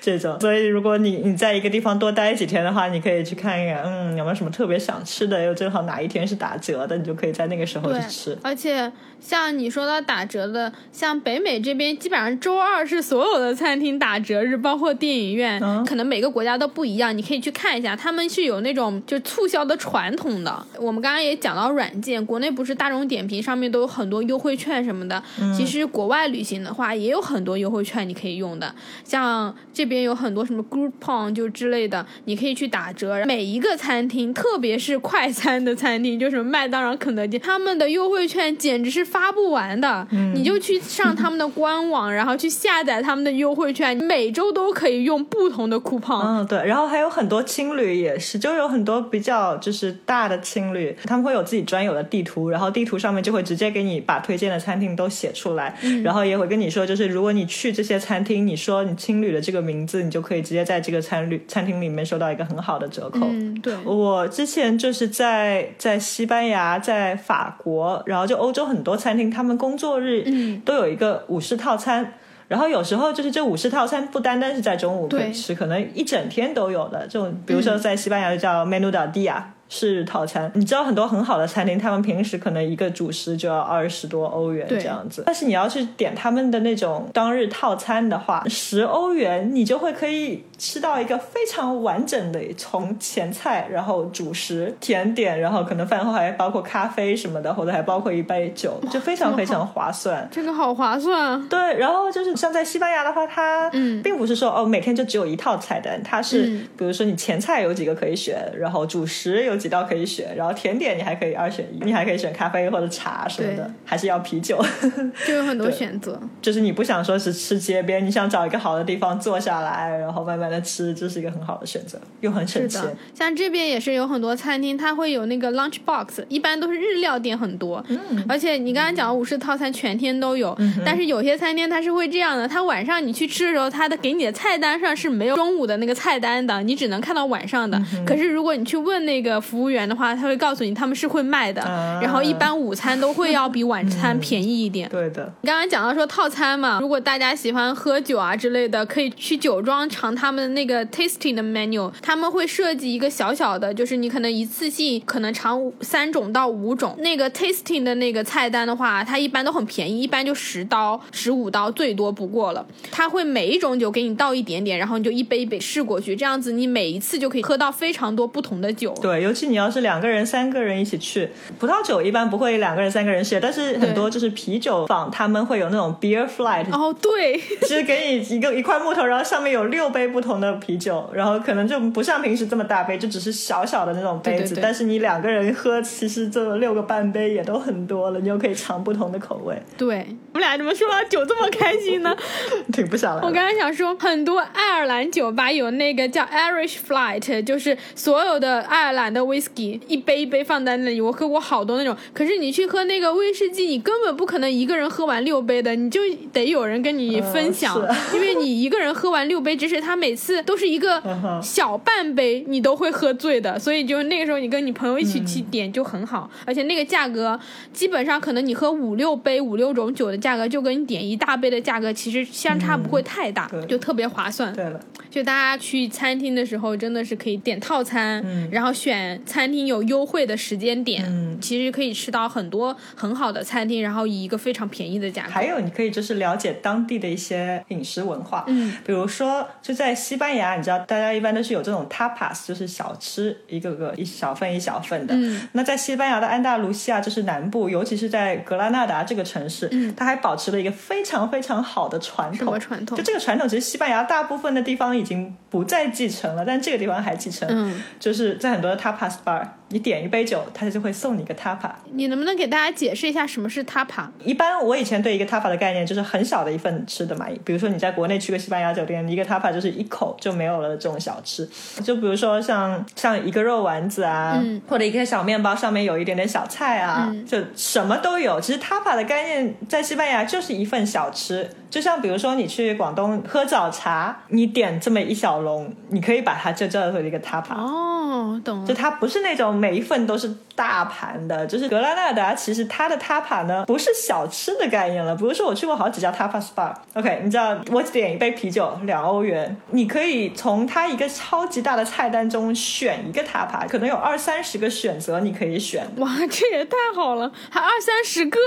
这种。所以如果你你在一个地方多待几天的话，你可以去看一看，嗯，有没有什么特别想吃的，又正好哪一天是打折的，你就可以在那个时候去吃。而且像你说到打折的，像北美这边基本上周二是所有的餐厅打折日，包括电影院，可能每个国家都不一样，你可以去看一下，他们是有那种就促销的传统的。我们刚刚也讲到软件，国内不是大众点评上面都有很。多优惠券什么的，其实国外旅行的话也有很多优惠券你可以用的，像这边有很多什么 Groupon 就之类的，你可以去打折。每一个餐厅，特别是快餐的餐厅，就是麦当劳、肯德基，他们的优惠券简直是发不完的。你就去上他们的官网，然后去下载他们的优惠券，每周都可以用不同的 coupon。嗯，对。然后还有很多青旅也是，就有很多比较就是大的青旅，他们会有自己专有的地图，然后地图上面就会直接给你。把推荐的餐厅都写出来，然后也会跟你说，就是如果你去这些餐厅，你说你青旅的这个名字，你就可以直接在这个餐旅餐厅里面收到一个很好的折扣。嗯，对。我之前就是在在西班牙、在法国，然后就欧洲很多餐厅，他们工作日都有一个午市套餐，然后有时候就是这午市套餐不单单是在中午可以吃，可能一整天都有的。这种比如说在西班牙就叫 Menu del Dia。是套餐，你知道很多很好的餐厅，他们平时可能一个主食就要二十多欧元这样子。但是你要去点他们的那种当日套餐的话，十欧元你就会可以吃到一个非常完整的，从前菜，然后主食、甜点，然后可能饭后还包括咖啡什么的，或者还包括一杯酒，就非常非常划算。这个好划算。对，然后就是像在西班牙的话，它并不是说哦每天就只有一套菜单，它是比如说你前菜有几个可以选，然后主食有。几道可以选，然后甜点你还可以二选一，你还可以选咖啡或者茶什么的，还是要啤酒，就有很多选择。就是你不想说是吃街边，你想找一个好的地方坐下来，然后慢慢的吃，这是一个很好的选择，又很省钱。像这边也是有很多餐厅，它会有那个 lunch box，一般都是日料店很多。嗯。而且你刚刚讲的午市套餐全天都有，但是有些餐厅它是会这样的，它晚上你去吃的时候，它的给你的菜单上是没有中午的那个菜单的，你只能看到晚上的。可是如果你去问那个。服务员的话，他会告诉你他们是会卖的，然后一般午餐都会要比 晚餐便宜一点。对的，你刚刚讲到说套餐嘛，如果大家喜欢喝酒啊之类的，可以去酒庄尝他们的那个 tasting 的 menu，他们会设计一个小小的，就是你可能一次性可能尝三种到五种。那个 tasting 的那个菜单的话，它一般都很便宜，一般就十刀、十五刀最多不过了。他会每一种酒给你倒一点点，然后你就一杯一杯试过去，这样子你每一次就可以喝到非常多不同的酒。对，尤其。你要是两个人、三个人一起去，葡萄酒一般不会两个人、三个人 share，但是很多就是啤酒坊他们会有那种 beer flight。哦，对，就是给你一个一块木头，然后上面有六杯不同的啤酒，然后可能就不像平时这么大杯，就只是小小的那种杯子，但是你两个人喝，其实这六个半杯也都很多了，你又可以尝不同的口味。对，我们俩怎么说到酒这么开心呢？停不下来。我刚才想说，很多爱尔兰酒吧有那个叫 Irish flight，就是所有的爱尔兰的。whisky 一杯一杯放在那里，我喝过好多那种。可是你去喝那个威士忌，你根本不可能一个人喝完六杯的，你就得有人跟你分享，因为你一个人喝完六杯，即使他每次都是一个小半杯，你都会喝醉的。所以就那个时候，你跟你朋友一起去点就很好，而且那个价格基本上可能你喝五六杯五六种酒的价格，就跟你点一大杯的价格其实相差不会太大，就特别划算。对了，就大家去餐厅的时候，真的是可以点套餐，然后选。餐厅有优惠的时间点，嗯，其实可以吃到很多很好的餐厅，然后以一个非常便宜的价格。还有，你可以就是了解当地的一些饮食文化，嗯，比如说就在西班牙，你知道大家一般都是有这种 tapas，就是小吃，一个个一小份一小份的。嗯，那在西班牙的安达卢西亚，就是南部，尤其是在格拉纳达这个城市，嗯，它还保持了一个非常非常好的传统。传统？就这个传统，其实西班牙大部分的地方已经不再继承了，但这个地方还继承。嗯，就是在很多的 tapas bar，你点一杯酒，他就会送你一个 tapa。你能不能给大家解释一下什么是 tapa？一般我以前对一个 tapa 的概念就是很小的一份吃的嘛，比如说你在国内去个西班牙酒店，一个 tapa 就是一口就没有了这种小吃。就比如说像像一个肉丸子啊，嗯、或者一个小面包上面有一点点小菜啊，嗯、就什么都有。其实 tapa 的概念在西班牙就是一份小吃，就像比如说你去广东喝早茶，你点这么一小笼，你可以把它就叫做一个 tapa。哦，懂了。就它不是那种每一份都是大盘的，就是格拉纳达其实它的 tapa 呢不是小吃的概念了。比如说我去过好几家 tapas bar，OK，、你知道我点一杯啤酒两欧元，你可以从它一个超级大的菜单中选一个 tapa，可能有二三十个选择你可以选。哇，这也太好了，还二三十个。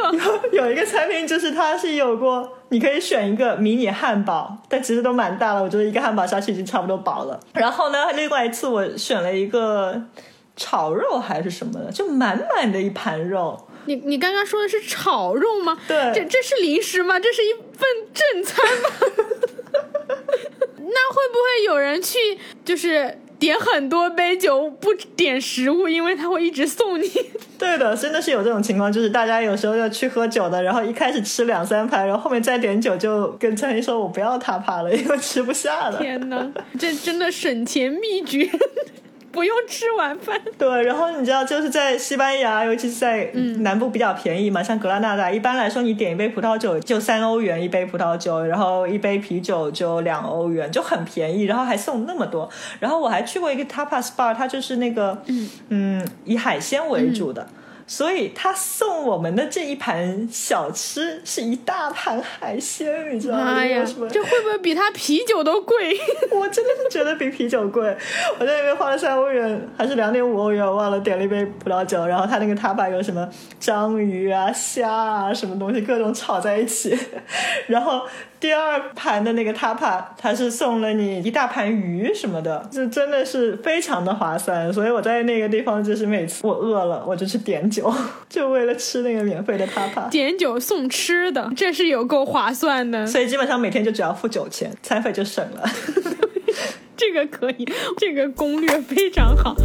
有 有一个餐厅就是它是有过。你可以选一个迷你汉堡，但其实都蛮大了，我觉得一个汉堡下去已经差不多饱了。然后呢，另外一次我选了一个炒肉还是什么的，就满满的一盘肉。你你刚刚说的是炒肉吗？对，这这是零食吗？这是一份正餐吗？那会不会有人去就是？点很多杯酒不点食物，因为他会一直送你。对的，真的是有这种情况，就是大家有时候要去喝酒的，然后一开始吃两三盘，然后后面再点酒，就跟餐厅说我不要他帕了，因为吃不下了。天哪，这真的省钱秘诀。不用吃晚饭。对，然后你知道，就是在西班牙，尤其是在南部比较便宜嘛，像格拉纳达，一般来说你点一杯葡萄酒就三欧元一杯葡萄酒，然后一杯啤酒就两欧元，就很便宜，然后还送那么多。然后我还去过一个 tapas bar，它就是那个嗯嗯以海鲜为主的。所以他送我们的这一盘小吃是一大盘海鲜，你知道吗？哎呀，这会不会比他啤酒都贵？我真的是觉得比啤酒贵。我在那边花了三欧元，还是两点五欧元，我忘了点了一杯葡萄酒。然后他那个塔巴有什么章鱼啊、虾啊，什么东西各种炒在一起。然后第二盘的那个 tapa，，它是送了你一大盘鱼什么的，就真的是非常的划算。所以我在那个地方就是每次我饿了，我就去点酒，就为了吃那个免费的 tapa。点酒送吃的，这是有够划算的。所以基本上每天就只要付酒钱，餐费就省了。这个可以，这个攻略非常好。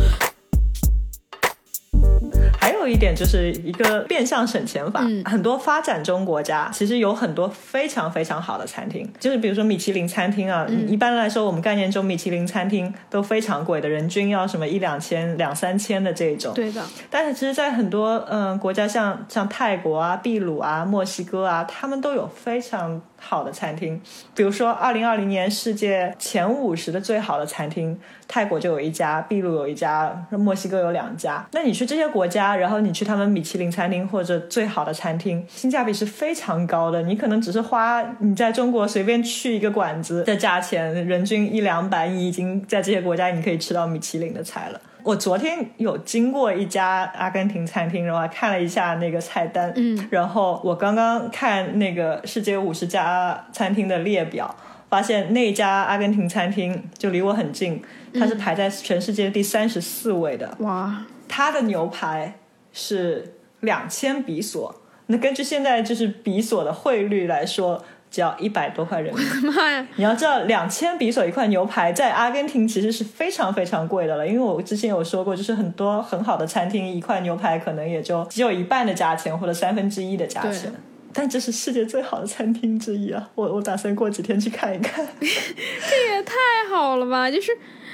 还有一点就是一个变相省钱法，嗯、很多发展中国家其实有很多非常非常好的餐厅，就是比如说米其林餐厅啊。嗯、一般来说，我们概念中米其林餐厅都非常贵的，人均要什么一两千、两三千的这种。对的。但是其实，在很多嗯、呃、国家像，像像泰国啊、秘鲁啊、墨西哥啊，他们都有非常好的餐厅。比如说，二零二零年世界前五十的最好的餐厅，泰国就有一家，秘鲁有一家，墨西哥有两家。那你去这些国家，然后你去他们米其林餐厅或者最好的餐厅，性价比是非常高的。你可能只是花你在中国随便去一个馆子的价钱，人均一两百，你已经在这些国家你可以吃到米其林的菜了。我昨天有经过一家阿根廷餐厅，然后还看了一下那个菜单，嗯，然后我刚刚看那个世界五十家餐厅的列表，发现那家阿根廷餐厅就离我很近，它是排在全世界第三十四位的。哇，它的牛排是两千比索，那根据现在就是比索的汇率来说。只要一百多块人民币，妈呀！你要知道，两千比索一块牛排在阿根廷其实是非常非常贵的了。因为我之前有说过，就是很多很好的餐厅，一块牛排可能也就只有一半的价钱或者三分之一的价钱。但这是世界最好的餐厅之一啊！我我打算过几天去看一看。这也太好了吧！就是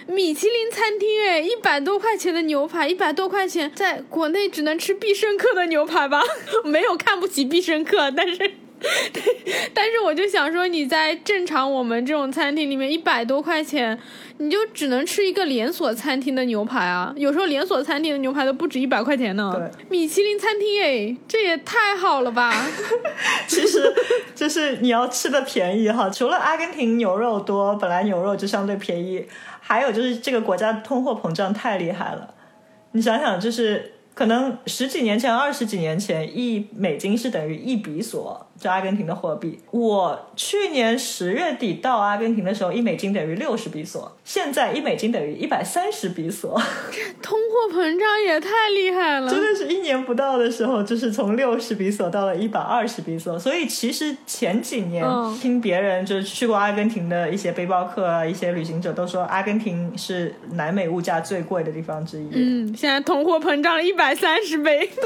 米其林餐厅，哎，一百多块钱的牛排，一百多块钱，在国内只能吃必胜客的牛排吧？没有看不起必胜客，但是。但是我就想说，你在正常我们这种餐厅里面，一百多块钱，你就只能吃一个连锁餐厅的牛排啊。有时候连锁餐厅的牛排都不止一百块钱呢。对，米其林餐厅，哎，这也太好了吧！其实就是你要吃的便宜哈，除了阿根廷牛肉多，本来牛肉就相对便宜，还有就是这个国家通货膨胀太厉害了。你想想，就是可能十几年前、二十几年前，一美金是等于一比索。就阿根廷的货币，我去年十月底到阿根廷的时候，一美金等于六十比索，现在一美金等于一百三十比索，通货膨胀也太厉害了！真的是一年不到的时候，就是从六十比索到了一百二十比索。所以其实前几年听别人就是去过阿根廷的一些背包客啊，一些旅行者都说，阿根廷是南美物价最贵的地方之一。嗯，现在通货膨胀了一百三十倍。对，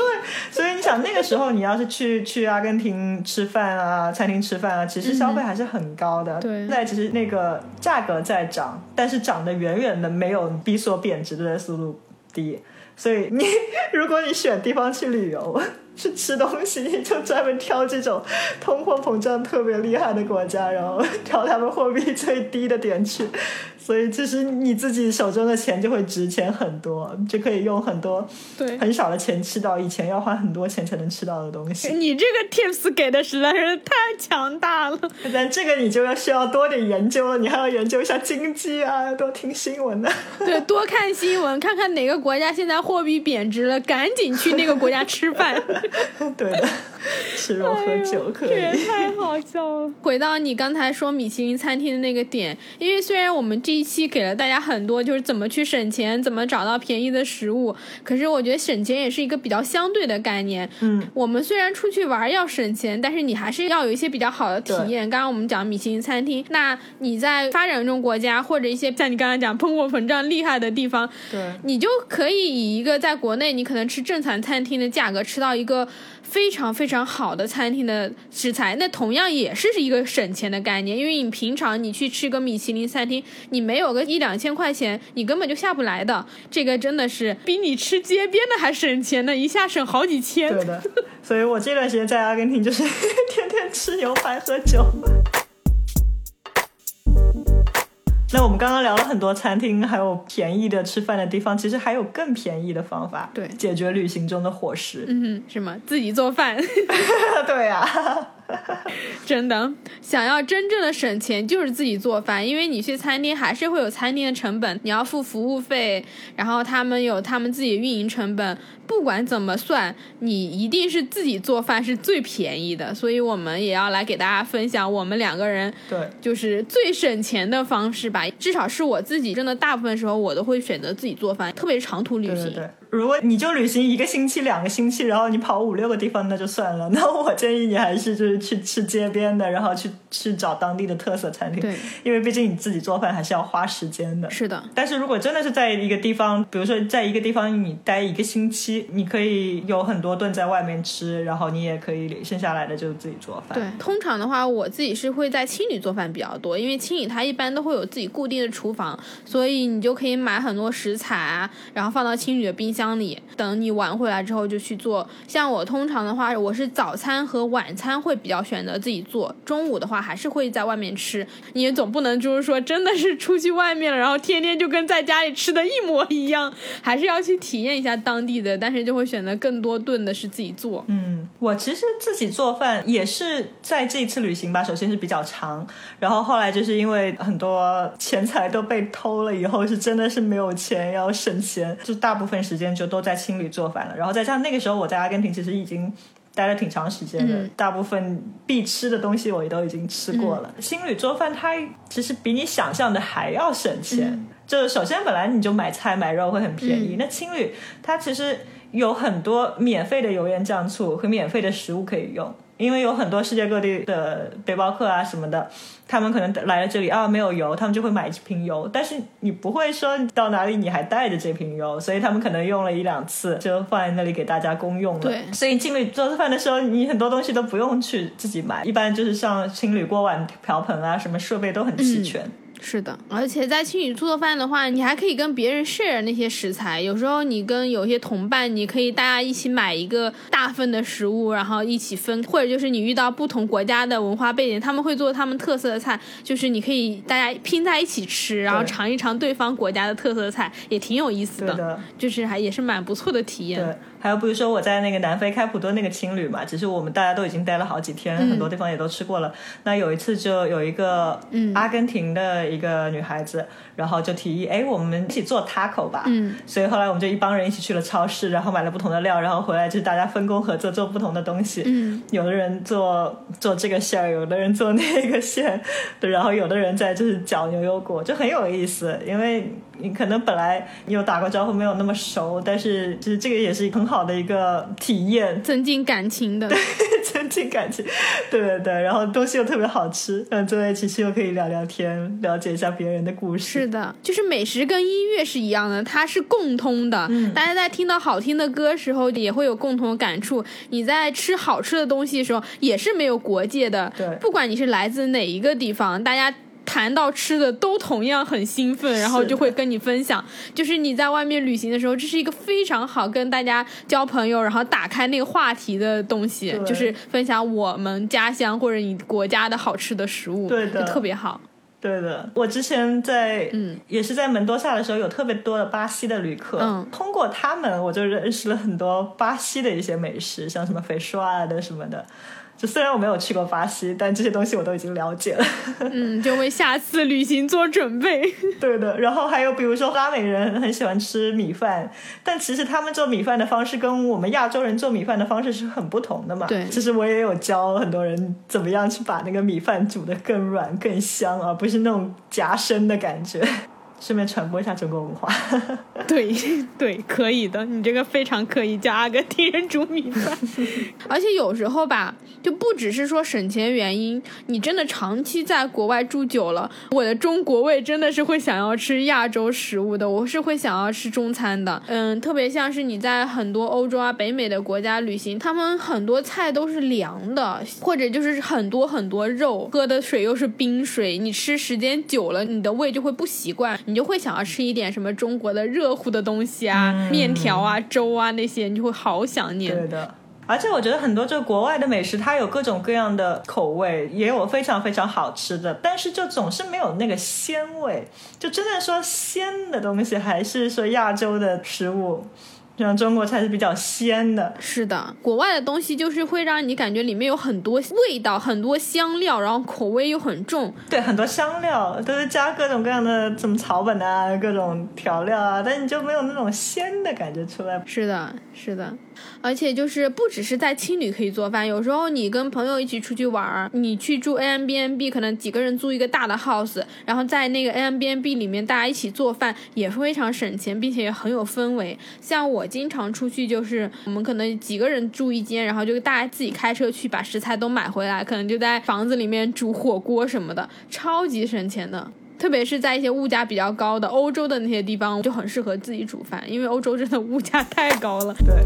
所以你想那个时候你要是去去阿根廷吃。吃饭啊，餐厅吃饭啊，其实消费还是很高的。对，现在其实那个价格在涨，但是涨得远远的没有比所贬值的速度低。所以你 如果你选地方去旅游去吃东西，你 就专门挑这种通货膨胀特别厉害的国家，然后挑他们货币最低的点去。所以其实你自己手中的钱就会值钱很多，就可以用很多对很少的钱吃到以前要花很多钱才能吃到的东西。你这个 tips 给的实在是太强大了。但这个你就要需要多点研究了，你还要研究一下经济啊，多听新闻呢。对，多看新闻，看看哪个国家现在货币贬值了，赶紧去那个国家吃饭。对的，吃肉喝酒可以。这也太好笑了。回到你刚才说米其林餐厅的那个点，因为虽然我们这。一期给了大家很多，就是怎么去省钱，怎么找到便宜的食物。可是我觉得省钱也是一个比较相对的概念。嗯，我们虽然出去玩要省钱，但是你还是要有一些比较好的体验。刚刚我们讲米其林餐厅，那你在发展中国家或者一些像你刚才讲通货膨胀厉害的地方，对，你就可以以一个在国内你可能吃正餐餐厅的价格吃到一个。非常非常好的餐厅的食材，那同样也是一个省钱的概念。因为你平常你去吃个米其林餐厅，你没有个一两千块钱，你根本就下不来的。这个真的是比你吃街边的还省钱呢，一下省好几千。对的，所以我这段时间在阿根廷就是 天天吃牛排喝酒。那我们刚刚聊了很多餐厅，还有便宜的吃饭的地方，其实还有更便宜的方法，对，解决旅行中的伙食。嗯，什么？自己做饭？对呀。真的，想要真正的省钱，就是自己做饭。因为你去餐厅还是会有餐厅的成本，你要付服务费，然后他们有他们自己的运营成本。不管怎么算，你一定是自己做饭是最便宜的。所以我们也要来给大家分享我们两个人对，就是最省钱的方式吧。至少是我自己，真的大部分时候我都会选择自己做饭，特别是长途旅行。对。如果你就旅行一个星期、两个星期，然后你跑五六个地方，那就算了。那我建议你还是就是去吃街边的，然后去去找当地的特色餐厅。对，因为毕竟你自己做饭还是要花时间的。是的。但是如果真的是在一个地方，比如说在一个地方你待一个星期，你可以有很多顿在外面吃，然后你也可以剩下来的就自己做饭。对，通常的话，我自己是会在青旅做饭比较多，因为青旅它一般都会有自己固定的厨房，所以你就可以买很多食材啊，然后放到青旅的冰箱。箱里等你玩回来之后就去做。像我通常的话，我是早餐和晚餐会比较选择自己做，中午的话还是会在外面吃。你也总不能就是说真的是出去外面了，然后天天就跟在家里吃的一模一样，还是要去体验一下当地的。但是就会选择更多顿的是自己做。嗯，我其实自己做饭也是在这一次旅行吧。首先是比较长，然后后来就是因为很多钱财都被偷了，以后是真的是没有钱要省钱，就大部分时间。就都在青旅做饭了，然后再加上那个时候我在阿根廷其实已经待了挺长时间的，大部分必吃的东西我也都已经吃过了。青旅做饭它其实比你想象的还要省钱，就首先本来你就买菜买肉会很便宜，那青旅它其实有很多免费的油盐酱醋和免费的食物可以用。因为有很多世界各地的背包客啊什么的，他们可能来了这里啊没有油，他们就会买一瓶油，但是你不会说到哪里你还带着这瓶油，所以他们可能用了一两次就放在那里给大家公用了。对，所以情侣做饭的时候，你很多东西都不用去自己买，一般就是像情侣锅碗瓢盆啊什么设备都很齐全。是的，而且在青旅做饭的话，你还可以跟别人 share 那些食材。有时候你跟有些同伴，你可以大家一起买一个大份的食物，然后一起分。或者就是你遇到不同国家的文化背景，他们会做他们特色的菜，就是你可以大家拼在一起吃，然后尝一尝对方国家的特色菜，也挺有意思的。就是还也是蛮不错的体验。对。还有比如说我在那个南非开普敦那个青旅嘛，只是我们大家都已经待了好几天，很多地方也都吃过了。那有一次就有一个阿根廷的一个女孩子，然后就提议，哎，我们一起做 taco 吧。嗯，所以后来我们就一帮人一起去了超市，然后买了不同的料，然后回来就是大家分工合作做不同的东西。嗯，有的人做做这个馅儿，有的人做那个馅，然后有的人在就是搅牛油果，就很有意思，因为。你可能本来有打过招呼，没有那么熟，但是 就是这个也是很好的一个体验，增进感情的，对，增进感情，对对对，然后东西又特别好吃，嗯，坐在一起吃又可以聊聊天，了解一下别人的故事。是的，就是美食跟音乐是一样的，它是共通的。嗯，大家在听到好听的歌时候，也会有共同的感触。你在吃好吃的东西的时候，也是没有国界的。对，不管你是来自哪一个地方，大家。谈到吃的都同样很兴奋，然后就会跟你分享。就是你在外面旅行的时候，这是一个非常好跟大家交朋友，然后打开那个话题的东西，就是分享我们家乡或者你国家的好吃的食物，对的，特别好。对的，我之前在嗯，也是在门多萨的时候，有特别多的巴西的旅客，嗯，通过他们，我就认识了很多巴西的一些美食，像什么肥刷啊的什么的。就虽然我没有去过巴西，但这些东西我都已经了解了。嗯，就为下次旅行做准备。对的，然后还有比如说拉美人很喜欢吃米饭，但其实他们做米饭的方式跟我们亚洲人做米饭的方式是很不同的嘛。对，其实我也有教很多人怎么样去把那个米饭煮得更软、更香，而不是那种夹生的感觉。顺便传播一下中国文化，对对，可以的。你这个非常可以叫阿根廷人煮米饭，而且有时候吧，就不只是说省钱原因，你真的长期在国外住久了，我的中国胃真的是会想要吃亚洲食物的，我是会想要吃中餐的。嗯，特别像是你在很多欧洲啊、北美的国家旅行，他们很多菜都是凉的，或者就是很多很多肉，喝的水又是冰水，你吃时间久了，你的胃就会不习惯。你就会想要吃一点什么中国的热乎的东西啊，面条啊、粥啊那些，你就会好想念。对的，而且我觉得很多就国外的美食，它有各种各样的口味，也有非常非常好吃的，但是就总是没有那个鲜味。就真的说鲜的东西，还是说亚洲的食物。像中国菜是比较鲜的，是的，国外的东西就是会让你感觉里面有很多味道，很多香料，然后口味又很重。对，很多香料都是加各种各样的什么草本啊，各种调料啊，但你就没有那种鲜的感觉出来。是的，是的。而且就是不只是在青旅可以做饭，有时候你跟朋友一起出去玩儿，你去住 A M B N B，可能几个人租一个大的 house，然后在那个 A M B N B 里面大家一起做饭，也非常省钱，并且也很有氛围。像我经常出去，就是我们可能几个人住一间，然后就大家自己开车去把食材都买回来，可能就在房子里面煮火锅什么的，超级省钱的。特别是在一些物价比较高的欧洲的那些地方，就很适合自己煮饭，因为欧洲真的物价太高了。对。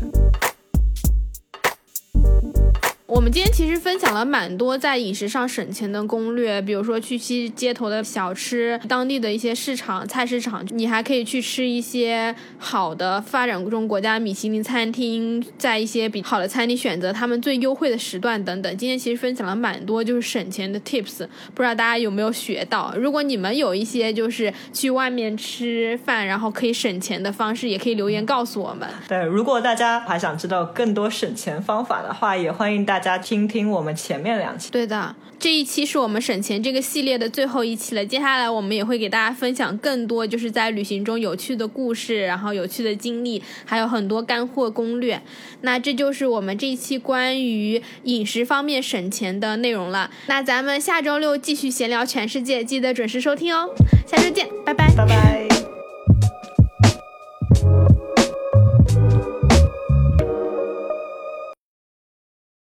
我们今天其实分享了蛮多在饮食上省钱的攻略，比如说去吃街头的小吃，当地的一些市场、菜市场，你还可以去吃一些好的发展中国家米其林餐厅，在一些比好的餐厅选择他们最优惠的时段等等。今天其实分享了蛮多就是省钱的 tips，不知道大家有没有学到？如果你们有一些就是去外面吃饭然后可以省钱的方式，也可以留言告诉我们。对，如果大家还想知道更多省钱方法的话，也欢迎大。大家听听我们前面两期，对的，这一期是我们省钱这个系列的最后一期了。接下来我们也会给大家分享更多就是在旅行中有趣的故事，然后有趣的经历，还有很多干货攻略。那这就是我们这一期关于饮食方面省钱的内容了。那咱们下周六继续闲聊全世界，记得准时收听哦。下周见，拜拜，拜拜。